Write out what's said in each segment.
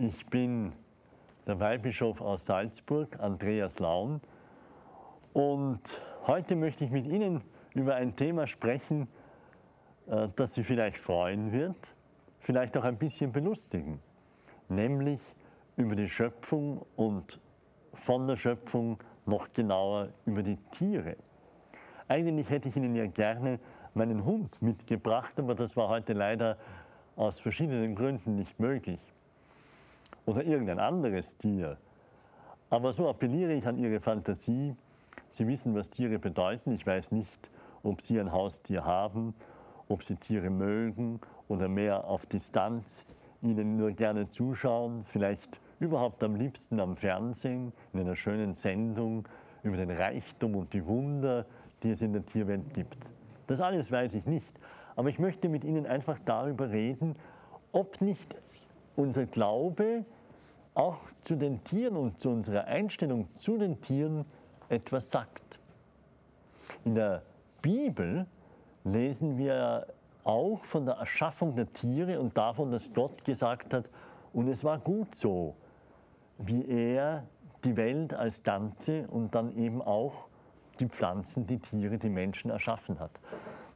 ich bin der Weihbischof aus Salzburg, Andreas Laun. Und heute möchte ich mit Ihnen über ein Thema sprechen, äh, das Sie vielleicht freuen wird, vielleicht auch ein bisschen belustigen, nämlich über die Schöpfung und von der Schöpfung noch genauer über die Tiere. Eigentlich hätte ich Ihnen ja gerne meinen Hund mitgebracht, aber das war heute leider aus verschiedenen Gründen nicht möglich. Oder irgendein anderes Tier. Aber so appelliere ich an Ihre Fantasie. Sie wissen, was Tiere bedeuten. Ich weiß nicht, ob Sie ein Haustier haben, ob Sie Tiere mögen oder mehr auf Distanz ihnen nur gerne zuschauen, vielleicht überhaupt am liebsten am Fernsehen, in einer schönen Sendung über den Reichtum und die Wunder, die es in der Tierwelt gibt. Das alles weiß ich nicht. Aber ich möchte mit Ihnen einfach darüber reden, ob nicht unser Glaube auch zu den Tieren und zu unserer Einstellung zu den Tieren etwas sagt. In der Bibel lesen wir auch von der Erschaffung der Tiere und davon, dass Gott gesagt hat, und es war gut so, wie er die Welt als Ganze und dann eben auch die Pflanzen, die Tiere, die Menschen erschaffen hat.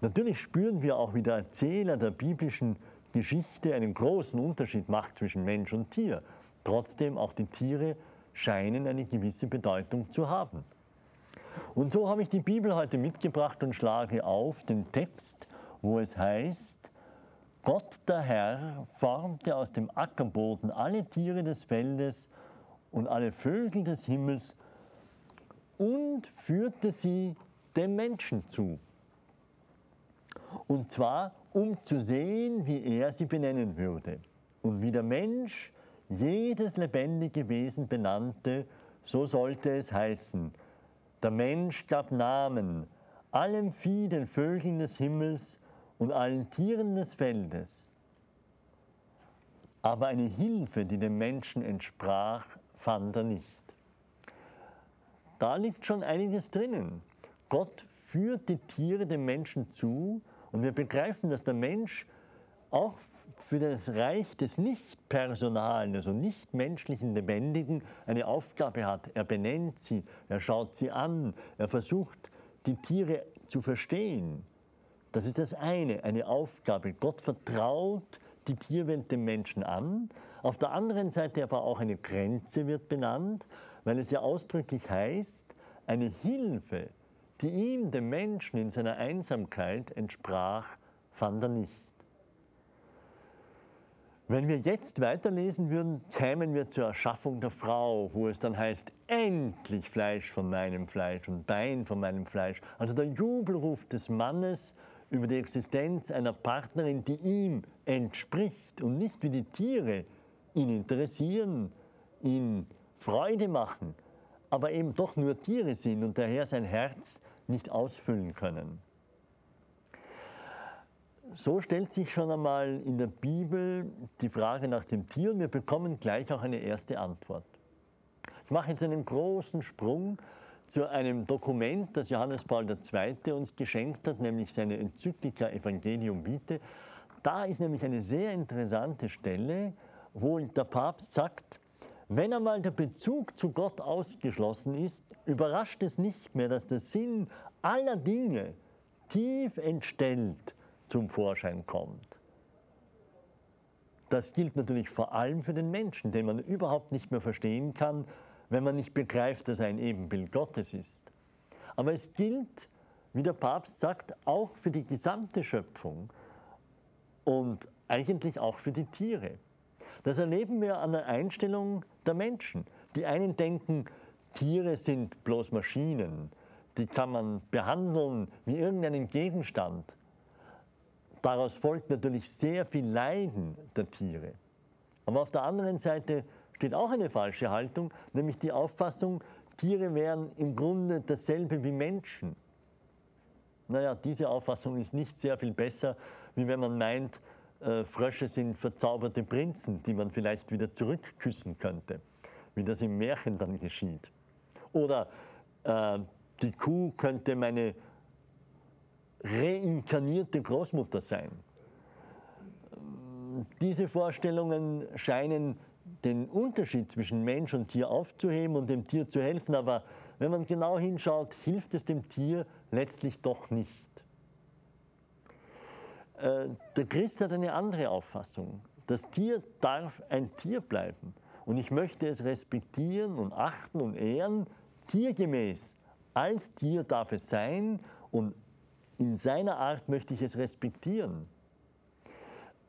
Natürlich spüren wir auch, wie der Erzähler der biblischen Geschichte einen großen Unterschied macht zwischen Mensch und Tier. Trotzdem, auch die Tiere scheinen eine gewisse Bedeutung zu haben. Und so habe ich die Bibel heute mitgebracht und schlage auf den Text, wo es heißt, Gott der Herr formte aus dem Ackerboden alle Tiere des Feldes und alle Vögel des Himmels und führte sie dem Menschen zu. Und zwar, um zu sehen, wie er sie benennen würde. Und wie der Mensch jedes lebendige Wesen benannte, so sollte es heißen. Der Mensch gab Namen allem Vieh, den Vögeln des Himmels und allen Tieren des Feldes. Aber eine Hilfe, die dem Menschen entsprach, fand er nicht. Da liegt schon einiges drinnen. Gott führt die Tiere dem Menschen zu und wir begreifen, dass der Mensch auch für das Reich des Nicht-Personalen, also nicht-menschlichen Lebendigen, eine Aufgabe hat. Er benennt sie, er schaut sie an, er versucht, die Tiere zu verstehen. Das ist das eine, eine Aufgabe. Gott vertraut die Tierwelt dem Menschen an. Auf der anderen Seite aber auch eine Grenze wird benannt, weil es ja ausdrücklich heißt, eine Hilfe, die ihm, dem Menschen in seiner Einsamkeit entsprach, fand er nicht. Wenn wir jetzt weiterlesen würden, kämen wir zur Erschaffung der Frau, wo es dann heißt, endlich Fleisch von meinem Fleisch und Bein von meinem Fleisch. Also der Jubelruf des Mannes über die Existenz einer Partnerin, die ihm entspricht und nicht wie die Tiere ihn interessieren, ihn Freude machen, aber eben doch nur Tiere sind und daher sein Herz nicht ausfüllen können. So stellt sich schon einmal in der Bibel die Frage nach dem Tier und wir bekommen gleich auch eine erste Antwort. Ich mache jetzt einen großen Sprung zu einem Dokument, das Johannes Paul II. uns geschenkt hat, nämlich seine Enzyklika Evangelium Vitae. Da ist nämlich eine sehr interessante Stelle, wo der Papst sagt, wenn einmal der Bezug zu Gott ausgeschlossen ist, überrascht es nicht mehr, dass der Sinn aller Dinge tief entstellt zum Vorschein kommt. Das gilt natürlich vor allem für den Menschen, den man überhaupt nicht mehr verstehen kann, wenn man nicht begreift, dass er ein Ebenbild Gottes ist. Aber es gilt, wie der Papst sagt, auch für die gesamte Schöpfung und eigentlich auch für die Tiere. Das erleben wir an der Einstellung der Menschen. Die einen denken, Tiere sind bloß Maschinen, die kann man behandeln wie irgendeinen Gegenstand. Daraus folgt natürlich sehr viel Leiden der Tiere. Aber auf der anderen Seite steht auch eine falsche Haltung, nämlich die Auffassung, Tiere wären im Grunde dasselbe wie Menschen. Naja, diese Auffassung ist nicht sehr viel besser, wie wenn man meint, äh, Frösche sind verzauberte Prinzen, die man vielleicht wieder zurückküssen könnte, wie das im Märchen dann geschieht. Oder äh, die Kuh könnte meine reinkarnierte Großmutter sein. Diese Vorstellungen scheinen den Unterschied zwischen Mensch und Tier aufzuheben und dem Tier zu helfen, aber wenn man genau hinschaut, hilft es dem Tier letztlich doch nicht. Äh, der Christ hat eine andere Auffassung. Das Tier darf ein Tier bleiben und ich möchte es respektieren und achten und ehren, tiergemäß. Als Tier darf es sein und in seiner Art möchte ich es respektieren.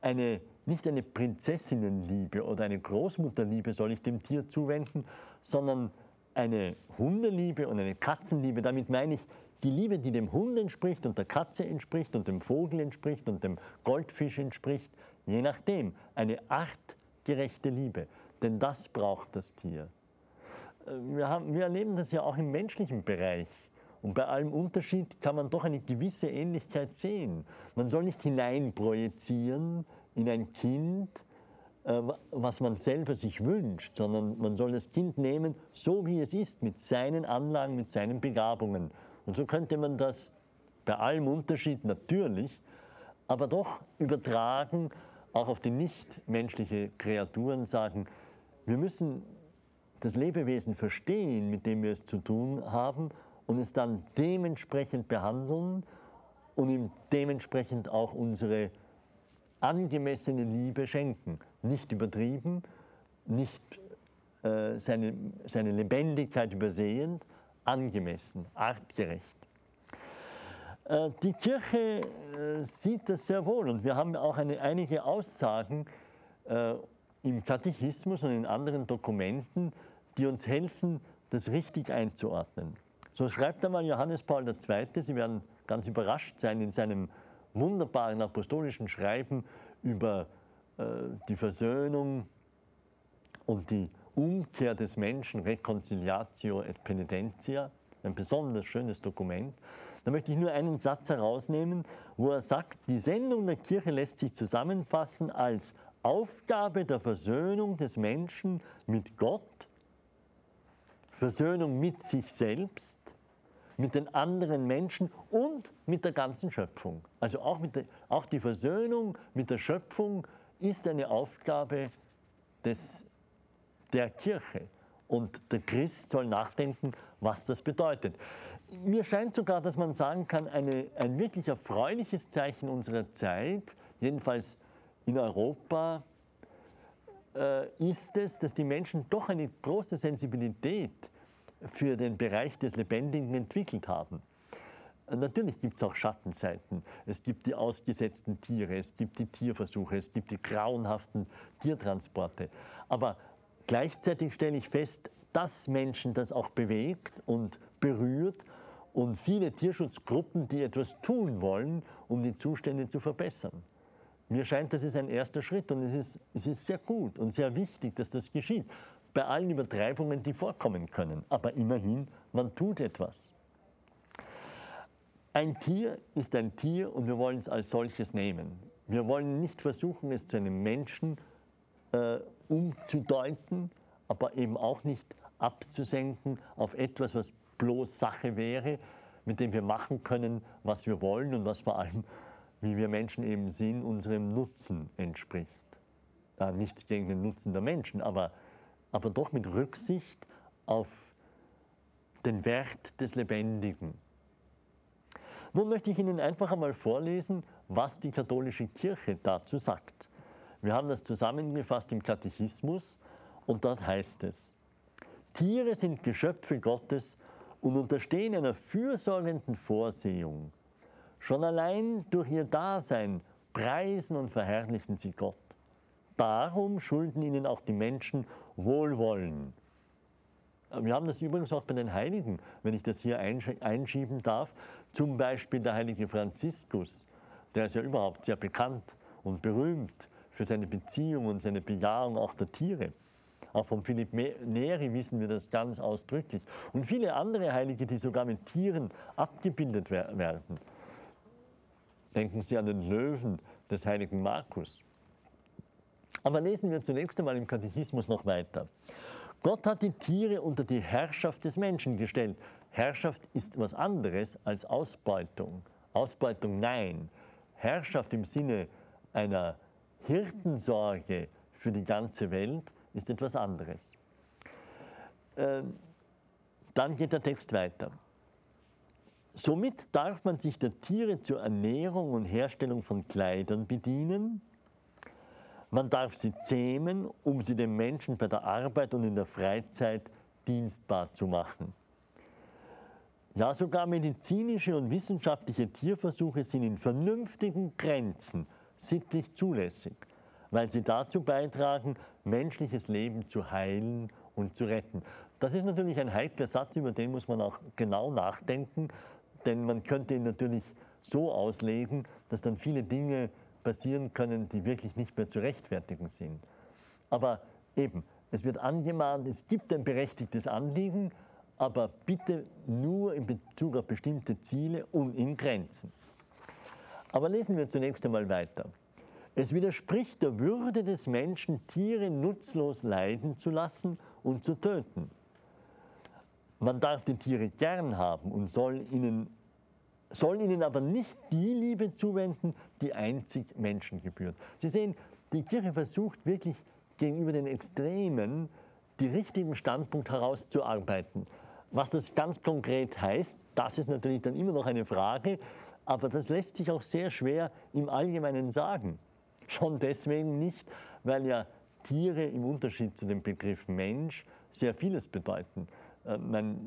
Eine, nicht eine Prinzessinnenliebe oder eine Großmutterliebe soll ich dem Tier zuwenden, sondern eine Hundeliebe und eine Katzenliebe. Damit meine ich die Liebe, die dem Hund entspricht und der Katze entspricht und dem Vogel entspricht und dem Goldfisch entspricht, je nachdem. Eine artgerechte Liebe, denn das braucht das Tier. Äh, wir, haben, wir erleben das ja auch im menschlichen Bereich. Und bei allem Unterschied kann man doch eine gewisse Ähnlichkeit sehen. Man soll nicht hineinprojizieren in ein Kind, äh, was man selber sich wünscht, sondern man soll das Kind nehmen, so wie es ist, mit seinen Anlagen, mit seinen Begabungen. Und so könnte man das bei allem Unterschied natürlich, aber doch übertragen, auch auf die nichtmenschliche Kreaturen sagen, wir müssen das Lebewesen verstehen, mit dem wir es zu tun haben und es dann dementsprechend behandeln und ihm dementsprechend auch unsere angemessene Liebe schenken. Nicht übertrieben, nicht äh, seine, seine Lebendigkeit übersehend, angemessen, artgerecht. Äh, die Kirche äh, sieht das sehr wohl und wir haben auch eine, einige Aussagen äh, im Katechismus und in anderen Dokumenten, die uns helfen, das richtig einzuordnen. So schreibt einmal Johannes Paul II., Sie werden ganz überrascht sein, in seinem wunderbaren apostolischen Schreiben über die Versöhnung und die Umkehr des Menschen, Reconciliatio et Penitentia, ein besonders schönes Dokument. Da möchte ich nur einen Satz herausnehmen, wo er sagt, die Sendung der Kirche lässt sich zusammenfassen als Aufgabe der Versöhnung des Menschen mit Gott, Versöhnung mit sich selbst mit den anderen Menschen und mit der ganzen Schöpfung. Also auch, der, auch die Versöhnung mit der Schöpfung ist eine Aufgabe des, der Kirche. Und der Christ soll nachdenken, was das bedeutet. Mir scheint sogar, dass man sagen kann, eine, ein wirklich erfreuliches Zeichen unserer Zeit, jedenfalls in Europa, äh, ist es, dass die Menschen doch eine große Sensibilität für den Bereich des Lebendigen entwickelt haben. Natürlich gibt es auch Schattenseiten. Es gibt die ausgesetzten Tiere, es gibt die Tierversuche, es gibt die grauenhaften Tiertransporte. Aber gleichzeitig stelle ich fest, dass Menschen das auch bewegt und berührt und viele Tierschutzgruppen, die etwas tun wollen, um die Zustände zu verbessern. Mir scheint, das ist ein erster Schritt und es ist, es ist sehr gut und sehr wichtig, dass das geschieht bei allen Übertreibungen, die vorkommen können. Aber immerhin, man tut etwas. Ein Tier ist ein Tier und wir wollen es als solches nehmen. Wir wollen nicht versuchen, es zu einem Menschen äh, umzudeuten, aber eben auch nicht abzusenken auf etwas, was bloß Sache wäre, mit dem wir machen können, was wir wollen und was vor allem, wie wir Menschen eben sind, unserem Nutzen entspricht. Ja, nichts gegen den Nutzen der Menschen, aber aber doch mit Rücksicht auf den Wert des Lebendigen. Nun möchte ich Ihnen einfach einmal vorlesen, was die katholische Kirche dazu sagt. Wir haben das zusammengefasst im Katechismus und dort heißt es, Tiere sind Geschöpfe Gottes und unterstehen einer fürsorgenden Vorsehung. Schon allein durch ihr Dasein preisen und verherrlichen sie Gott. Darum schulden ihnen auch die Menschen Wohlwollen. Wir haben das übrigens auch bei den Heiligen, wenn ich das hier einschieben darf. Zum Beispiel der heilige Franziskus, der ist ja überhaupt sehr bekannt und berühmt für seine Beziehung und seine Bejahung auch der Tiere. Auch von Philipp Neri wissen wir das ganz ausdrücklich. Und viele andere Heilige, die sogar mit Tieren abgebildet werden. Denken Sie an den Löwen des heiligen Markus. Aber lesen wir zunächst einmal im Katechismus noch weiter. Gott hat die Tiere unter die Herrschaft des Menschen gestellt. Herrschaft ist was anderes als Ausbeutung. Ausbeutung nein. Herrschaft im Sinne einer Hirtensorge für die ganze Welt ist etwas anderes. Ähm, dann geht der Text weiter. Somit darf man sich der Tiere zur Ernährung und Herstellung von Kleidern bedienen. Man darf sie zähmen, um sie dem Menschen bei der Arbeit und in der Freizeit dienstbar zu machen. Ja, sogar medizinische und wissenschaftliche Tierversuche sind in vernünftigen Grenzen sittlich zulässig, weil sie dazu beitragen, menschliches Leben zu heilen und zu retten. Das ist natürlich ein heikler Satz, über den muss man auch genau nachdenken, denn man könnte ihn natürlich so auslegen, dass dann viele Dinge passieren können, die wirklich nicht mehr zu rechtfertigen sind. Aber eben, es wird angemahnt, es gibt ein berechtigtes Anliegen, aber bitte nur in Bezug auf bestimmte Ziele und in Grenzen. Aber lesen wir zunächst einmal weiter. Es widerspricht der Würde des Menschen, Tiere nutzlos leiden zu lassen und zu töten. Man darf die Tiere gern haben und soll ihnen, soll ihnen aber nicht die Liebe zuwenden, die einzig Menschen gebührt. Sie sehen, die Kirche versucht wirklich gegenüber den Extremen die richtigen Standpunkt herauszuarbeiten. Was das ganz konkret heißt, das ist natürlich dann immer noch eine Frage, aber das lässt sich auch sehr schwer im Allgemeinen sagen. Schon deswegen nicht, weil ja Tiere im Unterschied zu dem Begriff Mensch sehr vieles bedeuten. Äh,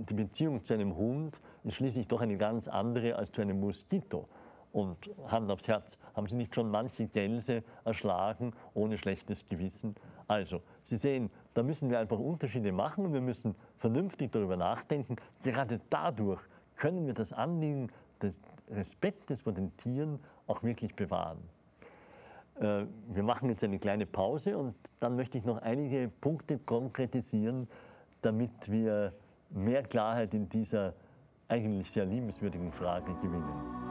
die Beziehung zu einem Hund ist schließlich doch eine ganz andere als zu einem Moskito. Und Hand aufs Herz, haben Sie nicht schon manche Gänse erschlagen ohne schlechtes Gewissen? Also, Sie sehen, da müssen wir einfach Unterschiede machen und wir müssen vernünftig darüber nachdenken. Gerade dadurch können wir das Anliegen des Respektes vor den Tieren auch wirklich bewahren. Äh, wir machen jetzt eine kleine Pause und dann möchte ich noch einige Punkte konkretisieren, damit wir mehr Klarheit in dieser eigentlich sehr liebenswürdigen Frage gewinnen.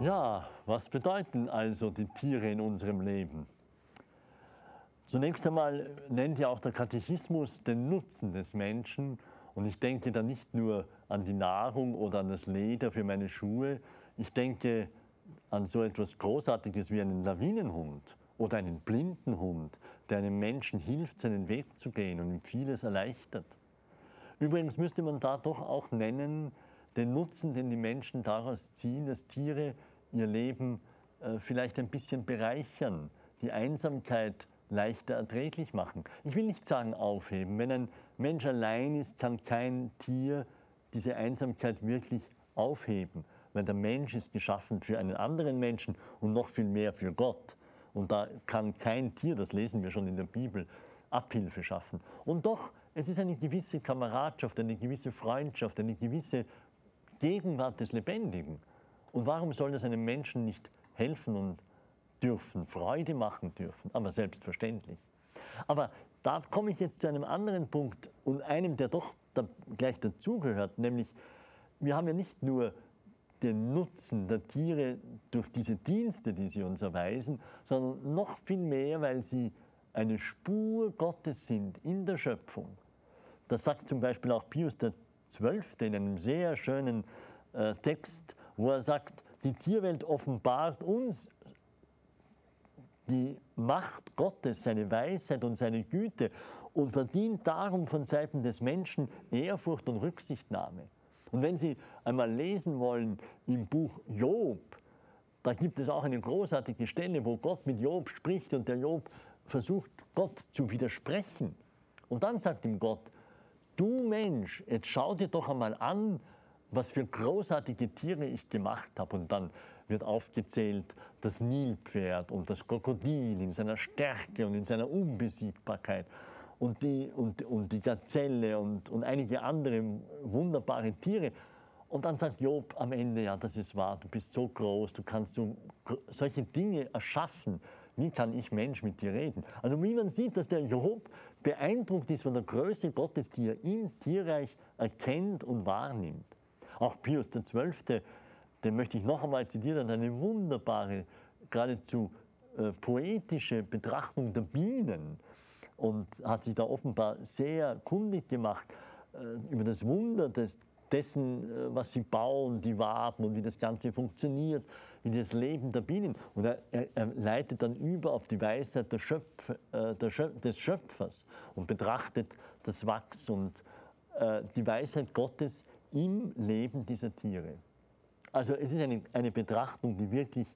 Ja, was bedeuten also die Tiere in unserem Leben? Zunächst einmal nennt ja auch der Katechismus den Nutzen des Menschen und ich denke da nicht nur an die Nahrung oder an das Leder für meine Schuhe, ich denke an so etwas Großartiges wie einen Lawinenhund oder einen blinden Hund, der einem Menschen hilft, seinen Weg zu gehen und ihm vieles erleichtert. Übrigens müsste man da doch auch nennen, den Nutzen, den die Menschen daraus ziehen, dass Tiere ihr Leben äh, vielleicht ein bisschen bereichern, die Einsamkeit leichter erträglich machen. Ich will nicht sagen aufheben. Wenn ein Mensch allein ist, kann kein Tier diese Einsamkeit wirklich aufheben, weil der Mensch ist geschaffen für einen anderen Menschen und noch viel mehr für Gott. Und da kann kein Tier, das lesen wir schon in der Bibel, Abhilfe schaffen. Und doch, es ist eine gewisse Kameradschaft, eine gewisse Freundschaft, eine gewisse Gegenwart des Lebendigen. Und warum soll das einem Menschen nicht helfen und dürfen, Freude machen dürfen? Aber selbstverständlich. Aber da komme ich jetzt zu einem anderen Punkt und einem, der doch da gleich dazugehört, nämlich wir haben ja nicht nur den Nutzen der Tiere durch diese Dienste, die sie uns erweisen, sondern noch viel mehr, weil sie eine Spur Gottes sind in der Schöpfung. Das sagt zum Beispiel auch Pius XII. in einem sehr schönen äh, Text, wo er sagt, die Tierwelt offenbart uns die Macht Gottes, seine Weisheit und seine Güte und verdient darum von Seiten des Menschen Ehrfurcht und Rücksichtnahme. Und wenn Sie einmal lesen wollen im Buch Job, da gibt es auch eine großartige Stelle, wo Gott mit Job spricht und der Job versucht, Gott zu widersprechen. Und dann sagt ihm Gott, du Mensch, jetzt schau dir doch einmal an, was für großartige Tiere ich gemacht habe. Und dann wird aufgezählt das Nilpferd und das Krokodil in seiner Stärke und in seiner Unbesiegbarkeit und die, und, und die Gazelle und, und einige andere wunderbare Tiere. Und dann sagt Job am Ende, ja, das ist wahr, du bist so groß, du kannst so, solche Dinge erschaffen. Wie kann ich Mensch mit dir reden? Also wie man sieht, dass der Job beeindruckt ist von der Größe Gottes, die er im Tierreich erkennt und wahrnimmt. Auch Pius XII., den möchte ich noch einmal zitieren, hat eine wunderbare, geradezu äh, poetische Betrachtung der Bienen und hat sich da offenbar sehr kundig gemacht äh, über das Wunder des, dessen, äh, was sie bauen, die Waben und wie das Ganze funktioniert, wie das Leben der Bienen. Und er, er, leitet dann über auf die Weisheit Schöpf, äh, Schöpf, des Schöpfers und betrachtet das Wachs und äh, die Weisheit Gottes im Leben dieser Tiere. Also es ist eine, eine Betrachtung, die wirklich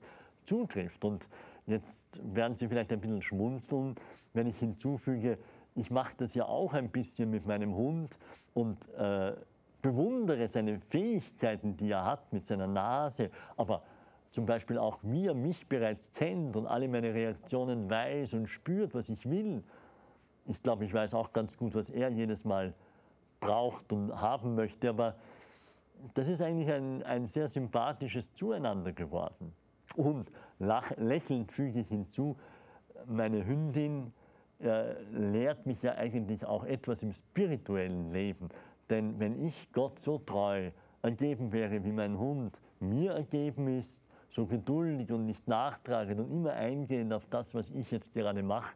zutrifft. Und jetzt werden Sie vielleicht ein bisschen schmunzeln, wenn ich hinzufüge, ich mache das ja auch ein bisschen mit meinem Hund und äh, bewundere seine Fähigkeiten, die er hat mit seiner Nase, aber zum Beispiel auch wie er mich bereits kennt und alle meine Reaktionen weiß und spürt, was ich will. Ich glaube, ich weiß auch ganz gut, was er jedes Mal braucht und haben möchte, aber das ist eigentlich ein, ein sehr sympathisches Zueinander geworden. Und lach, lächelnd füge ich hinzu, meine Hündin äh, lehrt mich ja eigentlich auch etwas im spirituellen Leben. Denn wenn ich Gott so treu ergeben wäre, wie mein Hund mir ergeben ist, so geduldig und nicht nachtragend und immer eingehend auf das, was ich jetzt gerade mache,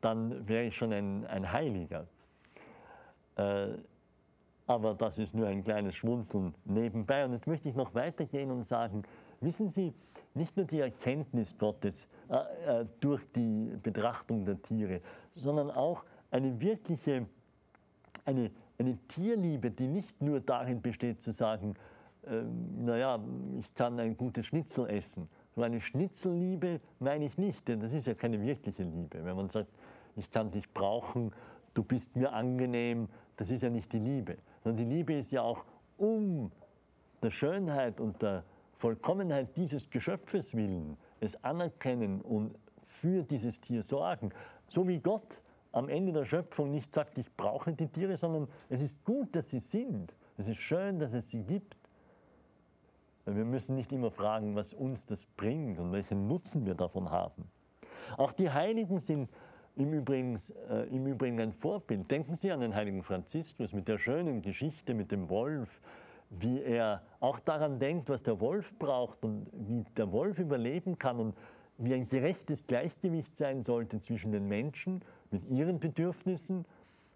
dann wäre ich schon ein, ein Heiliger. Äh, aber das ist nur ein kleines Schmunzeln nebenbei. Und jetzt möchte ich noch weitergehen und sagen, wissen Sie, nicht nur die Erkenntnis Gottes äh, äh, durch die Betrachtung der Tiere, sondern auch eine wirkliche, eine, eine Tierliebe, die nicht nur darin besteht zu sagen, äh, naja, ich kann ein gutes Schnitzel essen. So eine Schnitzelliebe meine ich nicht, denn das ist ja keine wirkliche Liebe. Wenn man sagt, ich kann dich brauchen, du bist mir angenehm, das ist ja nicht die Liebe. Sondern die Liebe ist ja auch um der Schönheit und der Vollkommenheit dieses Geschöpfes willen, es anerkennen und für dieses Tier sorgen. So wie Gott am Ende der Schöpfung nicht sagt, ich brauche die Tiere, sondern es ist gut, dass sie sind. Es ist schön, dass es sie gibt. Wir müssen nicht immer fragen, was uns das bringt und welchen Nutzen wir davon haben. Auch die Heiligen sind im Übrigen, äh, im Übrigen ein Vorbild. Denken Sie an den heiligen Franziskus mit der schönen Geschichte mit dem Wolf, wie er auch daran denkt, was der Wolf braucht und wie der Wolf überleben kann und wie ein gerechtes Gleichgewicht sein sollte zwischen den Menschen mit ihren Bedürfnissen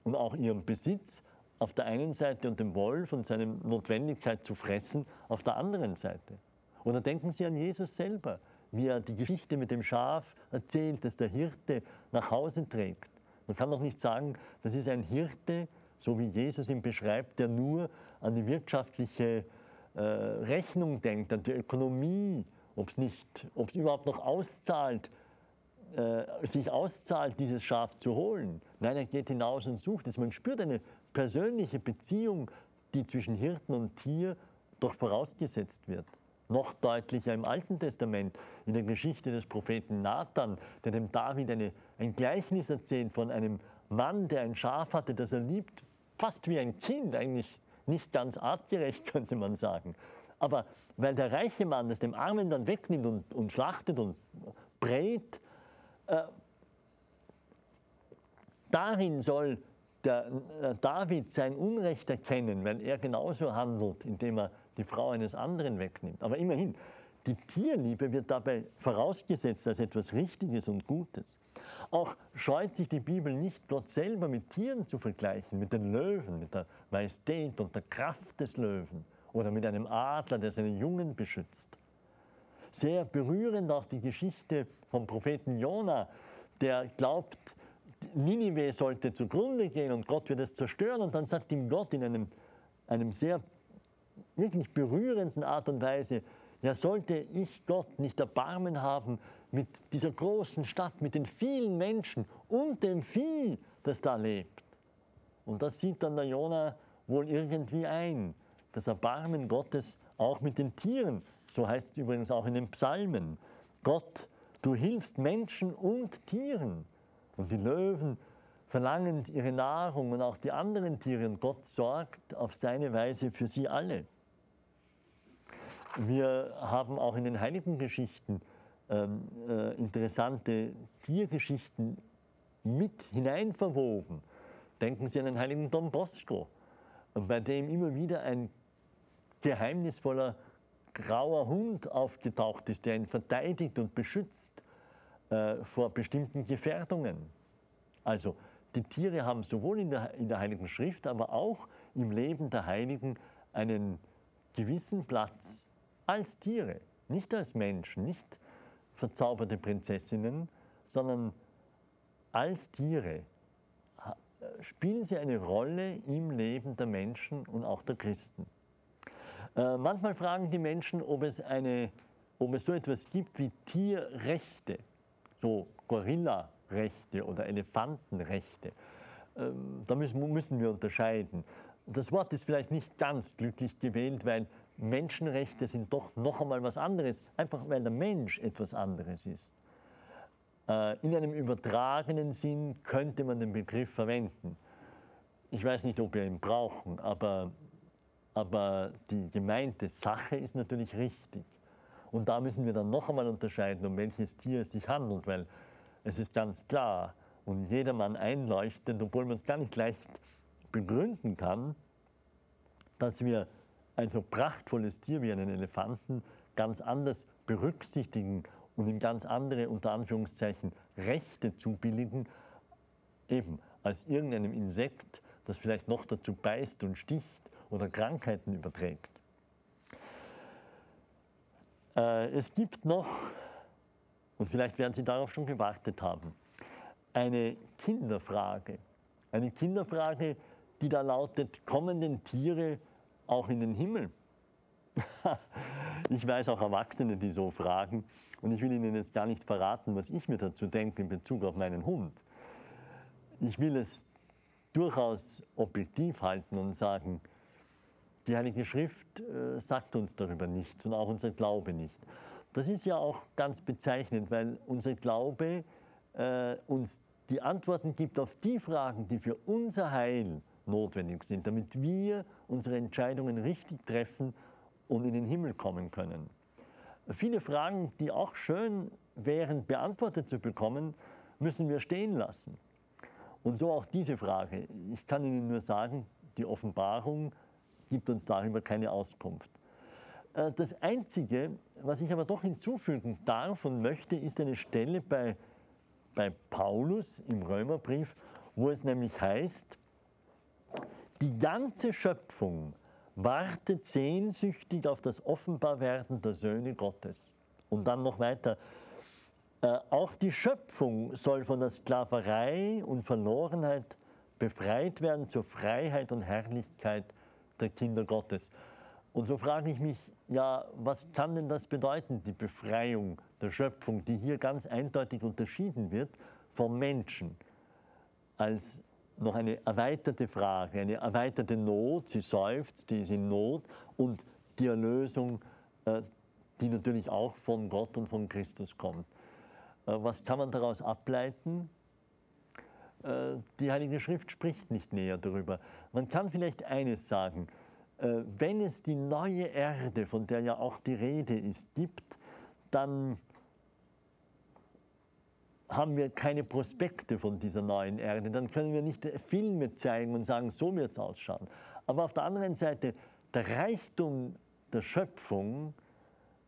und auch ihrem Besitz auf der einen Seite und dem Wolf und seiner Notwendigkeit zu fressen auf der anderen Seite. Oder denken Sie an Jesus selber, wie er die Geschichte mit dem Schaf erzählt, das der Hirte nach Hause trägt. Man kann doch nicht sagen, das ist ein Hirte, so wie Jesus ihn beschreibt, der nur an die wirtschaftliche äh, Rechnung denkt, an die Ökonomie, ob es überhaupt noch auszahlt, äh, sich auszahlt, dieses Schaf zu holen. Nein, er geht hinaus und sucht es. Man spürt eine persönliche Beziehung, die zwischen Hirten und Tier doch vorausgesetzt wird. Noch deutlicher im Alten Testament, in der Geschichte des Propheten Nathan, der dem David eine, ein Gleichnis erzählt von einem Mann, der ein Schaf hatte, das er liebt, fast wie ein Kind, eigentlich nicht ganz artgerecht, könnte man sagen. Aber weil der reiche Mann es dem Armen dann wegnimmt und, und schlachtet und brät, äh, darin soll der, äh, David sein Unrecht erkennen, weil er genauso handelt, indem er die Frau eines anderen wegnimmt. Aber immerhin, die Tierliebe wird dabei vorausgesetzt als etwas Richtiges und Gutes. Auch scheut sich die Bibel nicht, Gott selber mit Tieren zu vergleichen, mit den Löwen, mit der Majestät und der Kraft des Löwen oder mit einem Adler, der seine Jungen beschützt. Sehr berührend auch die Geschichte vom Propheten Jona, der glaubt, Ninive sollte zugrunde gehen und Gott wird es zerstören. Und dann sagt ihm Gott in einem, einem sehr wirklich berührenden Art und Weise, ja sollte ich Gott nicht Erbarmen haben mit dieser großen Stadt, mit den vielen Menschen und dem Vieh, das da lebt. Und das sieht dann der Jona wohl irgendwie ein, das Erbarmen Gottes auch mit den Tieren. So heißt es übrigens auch in den Psalmen. Gott, du hilfst Menschen und Tieren. Und die Löwen verlangen ihre Nahrung und auch die anderen Tiere. Und Gott sorgt auf seine Weise für sie alle. Wir haben auch in den heiligen Geschichten ähm, äh, interessante Tiergeschichten mit hineinverwoben. Denken Sie an den heiligen Don Bosco, bei dem immer wieder ein geheimnisvoller grauer Hund aufgetaucht ist, der ihn verteidigt und beschützt äh, vor bestimmten Gefährdungen. Also die Tiere haben sowohl in der, in der Heiligen Schrift, aber auch im Leben der Heiligen einen gewissen Platz als Tiere, nicht als Menschen, nicht verzauberte Prinzessinnen, sondern als Tiere spielen sie eine Rolle im Leben der Menschen und auch der Christen. Äh, manchmal fragen die Menschen, ob es, eine, ob es so etwas gibt wie Tierrechte so Gorilla-Rechte oder Elefantenrechte. Ähm, da müssen, müssen wir unterscheiden. Das Wort ist vielleicht nicht ganz glücklich gewählt, weil Menschenrechte sind doch noch einmal was anderes, einfach weil der Mensch etwas anderes ist. Äh, in einem übertragenen Sinn könnte man den Begriff verwenden. Ich weiß nicht, ob wir ihn brauchen, aber, aber die gemeinte Sache ist natürlich richtig. Und da müssen wir dann noch einmal unterscheiden, um welches Tier es sich handelt, weil es ist ganz klar und jedermann einleuchtend, obwohl man es gar nicht leicht begründen kann, dass wir ein so prachtvolles Tier wie einen Elefanten ganz anders berücksichtigen und ihm ganz andere, unter Anführungszeichen, Rechte zubilligen, eben als irgendeinem Insekt, das vielleicht noch dazu beißt und sticht oder Krankheiten überträgt. Äh, es gibt noch, und vielleicht werden Sie darauf schon gewartet haben, eine Kinderfrage. Eine Kinderfrage, die da lautet, kommen denn Tiere auch in den Himmel? ich weiß auch Erwachsene, die so fragen. Und ich will Ihnen jetzt gar nicht verraten, was ich mir dazu denke in Bezug auf meinen Hund. Ich will es durchaus objektiv halten und sagen, die Heilige Schrift äh, sagt uns darüber nichts und auch unser Glaube nicht. Das ist ja auch ganz bezeichnend, weil unser Glaube äh, uns die Antworten gibt auf die Fragen, die für unser Heil notwendig sind, damit wir unsere Entscheidungen richtig treffen und in den Himmel kommen können. Viele Fragen, die auch schön wären, beantwortet zu bekommen, müssen wir stehen lassen. Und so auch diese Frage. Ich kann Ihnen nur sagen, die Offenbarung gibt uns darüber keine Auskunft. Äh, das Einzige, was ich aber doch hinzufügen darf und möchte, ist eine Stelle bei, bei Paulus im Römerbrief, wo es nämlich heißt, die ganze Schöpfung wartet sehnsüchtig auf das Offenbarwerden der Söhne Gottes. Und dann noch weiter, äh, auch die Schöpfung soll von der Sklaverei und Verlorenheit befreit werden zur Freiheit und Herrlichkeit der Kinder Gottes. Und so frage ich mich, ja, was kann denn das bedeuten, die Befreiung der Schöpfung, die hier ganz eindeutig unterschieden wird vom Menschen als noch eine erweiterte Frage, eine erweiterte Not, sie seufzt, sie ist in Not und die Erlösung, äh, die natürlich auch von Gott und von Christus kommt. Äh, was kann man daraus ableiten? Äh, die Heilige Schrift spricht nicht näher darüber. Man kann vielleicht eines sagen, wenn es die neue Erde, von der ja auch die Rede ist, gibt, dann haben wir keine Prospekte von dieser neuen Erde. Dann können wir nicht Filme zeigen und sagen, so wird es ausschauen. Aber auf der anderen Seite, der Reichtum der Schöpfung,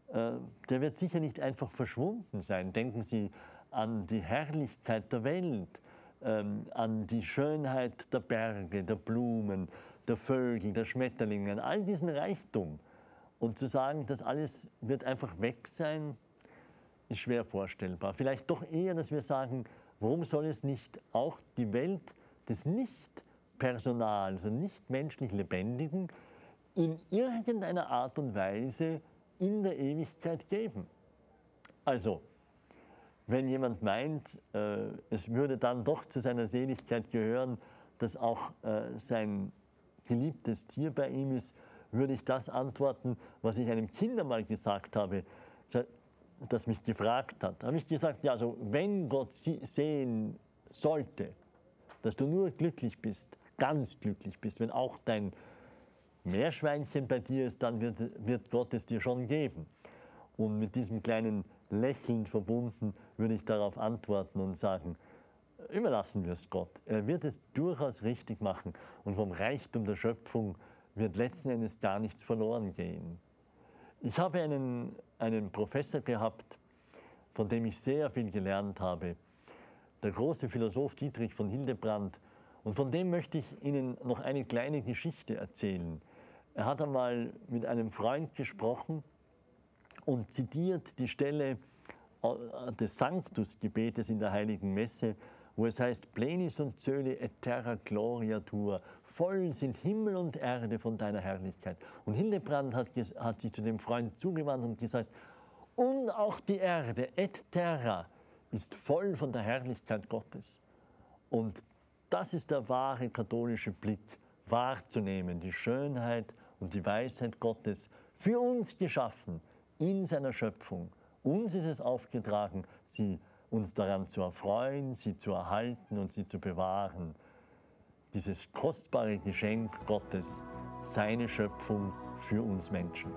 äh, der wird sicher nicht einfach verschwunden sein. Denken Sie an die Herrlichkeit der Welt, ähm, an die Schönheit der Berge, der Blumen, der Vögel, der Schmetterlinge, an all diesen Reichtum. Und zu sagen, das alles wird einfach weg sein, ist schwer vorstellbar. Vielleicht doch eher, dass wir sagen, warum soll es nicht auch die Welt des Nicht-Personals, also nicht menschlich Lebendigen, in irgendeiner Art und Weise in der Ewigkeit geben? Also, wenn jemand meint, äh, es würde dann doch zu seiner Seligkeit gehören, dass auch äh, sein geliebtes Tier bei ihm ist, würde ich das antworten, was ich einem Kind einmal gesagt habe das mich gefragt hat, habe ich gesagt, ja, also wenn Gott sehen sollte, dass du nur glücklich bist, ganz glücklich bist, wenn auch dein Meerschweinchen bei dir ist, dann wird, wird Gott es dir schon geben. Und mit diesem kleinen Lächeln verbunden würde ich darauf antworten und sagen, überlassen wir es Gott. Er wird es durchaus richtig machen und vom Reichtum der Schöpfung wird letzten Endes gar nichts verloren gehen. Ich habe einen, einen Professor gehabt, von dem ich sehr viel gelernt habe, der große Philosoph Dietrich von Hildebrand. Und von dem möchte ich Ihnen noch eine kleine Geschichte erzählen. Er hat einmal mit einem Freund gesprochen und zitiert die Stelle äh, des Sanctus-Gebetes in der Heiligen Messe, wo es heißt, Plenis und Zöli et terra gloria tua, voll sind Himmel und Erde von deiner Herrlichkeit. Und Hildebrand hat, hat sich zu dem Freund zugewandt und gesagt, und auch die Erde, et terra, ist voll von der Herrlichkeit Gottes. Und das ist der wahre katholische Blick, wahrzunehmen, die Schönheit und die Weisheit Gottes, für uns geschaffen, in seiner Schöpfung. Uns ist es aufgetragen, sie uns daran zu erfreuen, sie zu erhalten und sie zu bewahren dieses kostbare Geschenk Gottes, seine Schöpfung für uns Menschen.